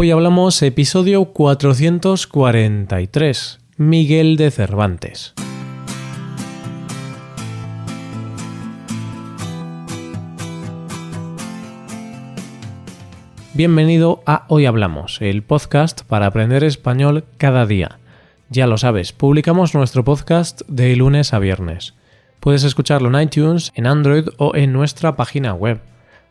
Hoy hablamos episodio 443, Miguel de Cervantes. Bienvenido a Hoy Hablamos, el podcast para aprender español cada día. Ya lo sabes, publicamos nuestro podcast de lunes a viernes. Puedes escucharlo en iTunes, en Android o en nuestra página web.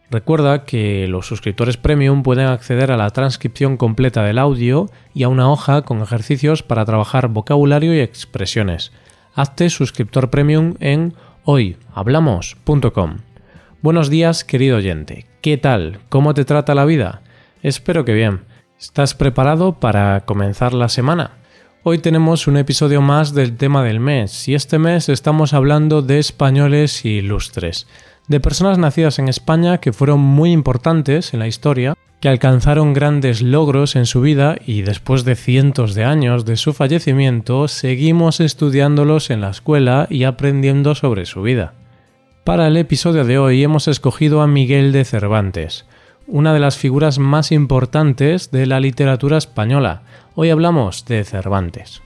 Recuerda que los suscriptores premium pueden acceder a la transcripción completa del audio y a una hoja con ejercicios para trabajar vocabulario y expresiones. Hazte suscriptor premium en hoyhablamos.com. Buenos días, querido oyente. ¿Qué tal? ¿Cómo te trata la vida? Espero que bien. ¿Estás preparado para comenzar la semana? Hoy tenemos un episodio más del tema del mes y este mes estamos hablando de españoles ilustres de personas nacidas en España que fueron muy importantes en la historia, que alcanzaron grandes logros en su vida y después de cientos de años de su fallecimiento seguimos estudiándolos en la escuela y aprendiendo sobre su vida. Para el episodio de hoy hemos escogido a Miguel de Cervantes, una de las figuras más importantes de la literatura española. Hoy hablamos de Cervantes.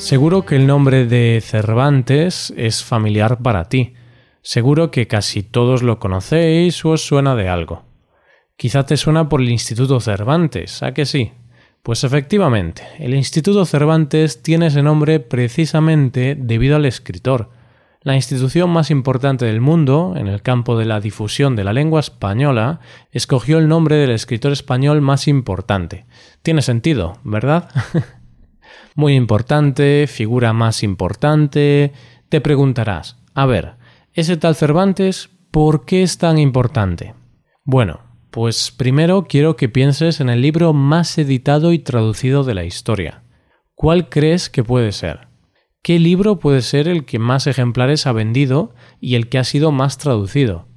Seguro que el nombre de Cervantes es familiar para ti. Seguro que casi todos lo conocéis o os suena de algo. Quizá te suena por el Instituto Cervantes, ¿a que sí? Pues efectivamente, el Instituto Cervantes tiene ese nombre precisamente debido al escritor. La institución más importante del mundo, en el campo de la difusión de la lengua española, escogió el nombre del escritor español más importante. Tiene sentido, ¿verdad? muy importante, figura más importante, te preguntarás, a ver, ese tal Cervantes, ¿por qué es tan importante? Bueno, pues primero quiero que pienses en el libro más editado y traducido de la historia. ¿Cuál crees que puede ser? ¿Qué libro puede ser el que más ejemplares ha vendido y el que ha sido más traducido?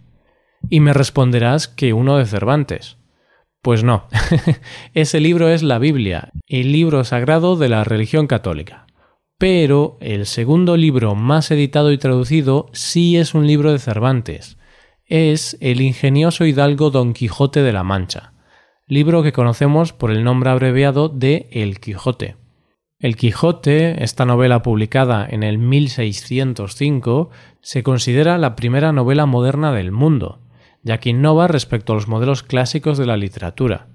Y me responderás que uno de Cervantes. Pues no, ese libro es la Biblia, el libro sagrado de la religión católica. Pero el segundo libro más editado y traducido sí es un libro de Cervantes. Es el ingenioso hidalgo Don Quijote de la Mancha, libro que conocemos por el nombre abreviado de El Quijote. El Quijote, esta novela publicada en el 1605, se considera la primera novela moderna del mundo ya que innova respecto a los modelos clásicos de la literatura.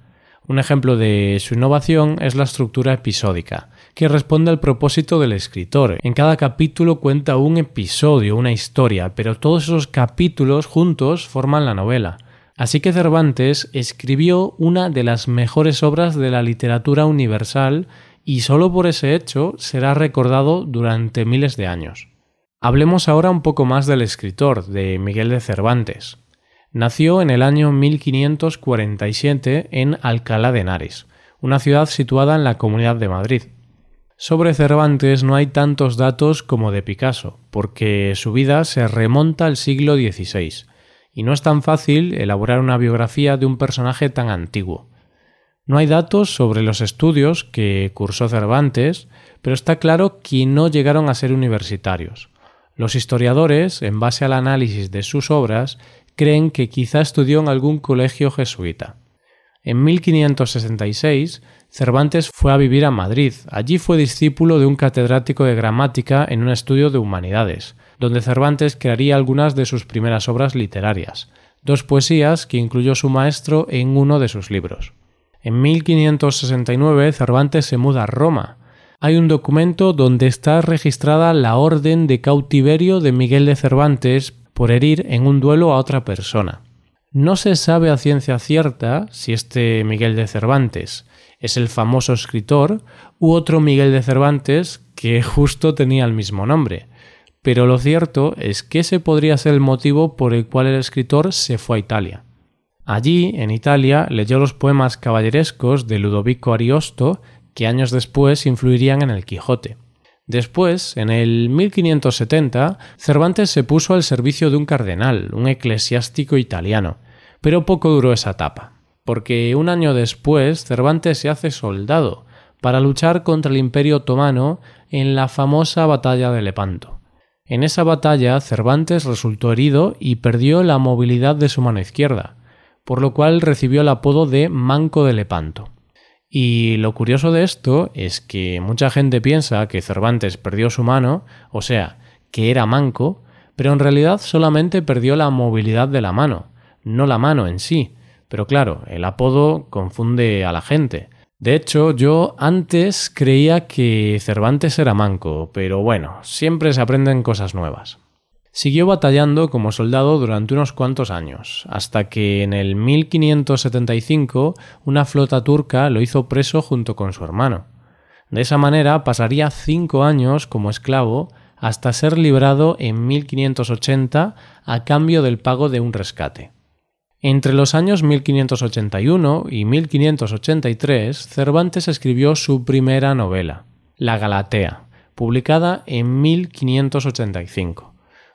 Un ejemplo de su innovación es la estructura episódica, que responde al propósito del escritor. En cada capítulo cuenta un episodio, una historia, pero todos esos capítulos juntos forman la novela. Así que Cervantes escribió una de las mejores obras de la literatura universal y solo por ese hecho será recordado durante miles de años. Hablemos ahora un poco más del escritor, de Miguel de Cervantes. Nació en el año 1547 en Alcalá de Henares, una ciudad situada en la Comunidad de Madrid. Sobre Cervantes no hay tantos datos como de Picasso, porque su vida se remonta al siglo XVI, y no es tan fácil elaborar una biografía de un personaje tan antiguo. No hay datos sobre los estudios que cursó Cervantes, pero está claro que no llegaron a ser universitarios. Los historiadores, en base al análisis de sus obras, creen que quizá estudió en algún colegio jesuita. En 1566, Cervantes fue a vivir a Madrid. Allí fue discípulo de un catedrático de gramática en un estudio de humanidades, donde Cervantes crearía algunas de sus primeras obras literarias, dos poesías que incluyó su maestro en uno de sus libros. En 1569 Cervantes se muda a Roma. Hay un documento donde está registrada la orden de cautiverio de Miguel de Cervantes por herir en un duelo a otra persona. No se sabe a ciencia cierta si este Miguel de Cervantes es el famoso escritor u otro Miguel de Cervantes que justo tenía el mismo nombre, pero lo cierto es que ese podría ser el motivo por el cual el escritor se fue a Italia. Allí, en Italia, leyó los poemas caballerescos de Ludovico Ariosto que años después influirían en el Quijote. Después, en el 1570, Cervantes se puso al servicio de un cardenal, un eclesiástico italiano, pero poco duró esa etapa, porque un año después Cervantes se hace soldado para luchar contra el Imperio otomano en la famosa batalla de Lepanto. En esa batalla Cervantes resultó herido y perdió la movilidad de su mano izquierda, por lo cual recibió el apodo de Manco de Lepanto. Y lo curioso de esto es que mucha gente piensa que Cervantes perdió su mano, o sea, que era manco, pero en realidad solamente perdió la movilidad de la mano, no la mano en sí. Pero claro, el apodo confunde a la gente. De hecho, yo antes creía que Cervantes era manco, pero bueno, siempre se aprenden cosas nuevas. Siguió batallando como soldado durante unos cuantos años, hasta que en el 1575 una flota turca lo hizo preso junto con su hermano. De esa manera pasaría cinco años como esclavo hasta ser librado en 1580 a cambio del pago de un rescate. Entre los años 1581 y 1583, Cervantes escribió su primera novela, La Galatea, publicada en 1585.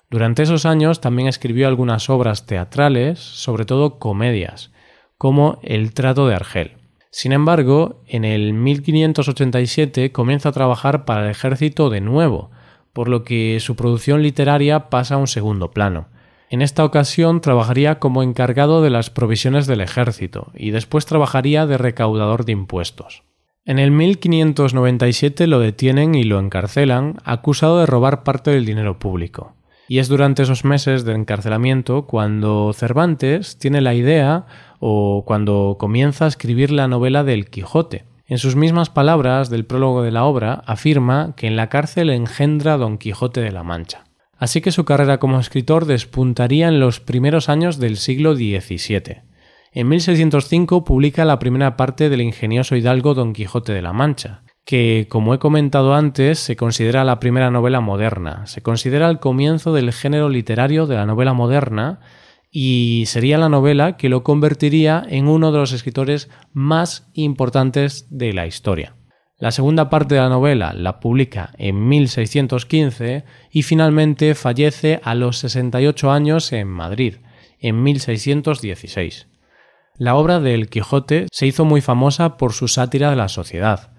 Durante esos años también escribió algunas obras teatrales, sobre todo comedias, como El trato de Argel. Sin embargo, en el 1587 comienza a trabajar para el ejército de nuevo, por lo que su producción literaria pasa a un segundo plano. En esta ocasión trabajaría como encargado de las provisiones del ejército y después trabajaría de recaudador de impuestos. En el 1597 lo detienen y lo encarcelan, acusado de robar parte del dinero público. Y es durante esos meses de encarcelamiento cuando Cervantes tiene la idea o cuando comienza a escribir la novela del Quijote. En sus mismas palabras del prólogo de la obra afirma que en la cárcel engendra Don Quijote de la Mancha. Así que su carrera como escritor despuntaría en los primeros años del siglo XVII. En 1605 publica la primera parte del ingenioso hidalgo Don Quijote de la Mancha, que, como he comentado antes, se considera la primera novela moderna, se considera el comienzo del género literario de la novela moderna y sería la novela que lo convertiría en uno de los escritores más importantes de la historia. La segunda parte de la novela la publica en 1615 y finalmente fallece a los 68 años en Madrid, en 1616. La obra de El Quijote se hizo muy famosa por su sátira de la sociedad,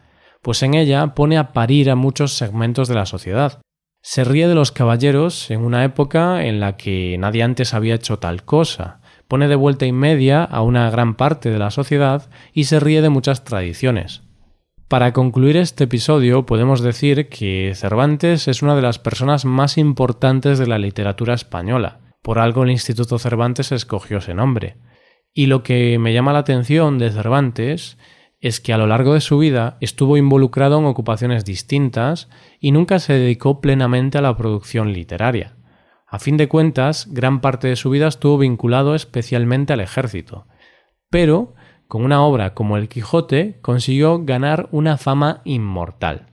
pues en ella pone a parir a muchos segmentos de la sociedad. Se ríe de los caballeros en una época en la que nadie antes había hecho tal cosa, pone de vuelta y media a una gran parte de la sociedad y se ríe de muchas tradiciones. Para concluir este episodio podemos decir que Cervantes es una de las personas más importantes de la literatura española. Por algo el Instituto Cervantes escogió ese nombre. Y lo que me llama la atención de Cervantes es que a lo largo de su vida estuvo involucrado en ocupaciones distintas y nunca se dedicó plenamente a la producción literaria. A fin de cuentas, gran parte de su vida estuvo vinculado especialmente al ejército. Pero, con una obra como El Quijote, consiguió ganar una fama inmortal.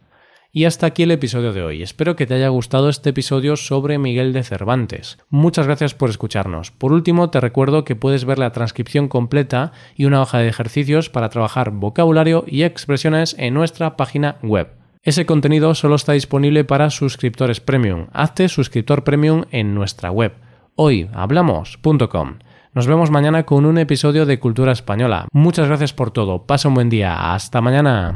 Y hasta aquí el episodio de hoy. Espero que te haya gustado este episodio sobre Miguel de Cervantes. Muchas gracias por escucharnos. Por último, te recuerdo que puedes ver la transcripción completa y una hoja de ejercicios para trabajar vocabulario y expresiones en nuestra página web. Ese contenido solo está disponible para suscriptores premium. Hazte suscriptor premium en nuestra web hoyhablamos.com. Nos vemos mañana con un episodio de Cultura Española. Muchas gracias por todo. Pasa un buen día. Hasta mañana.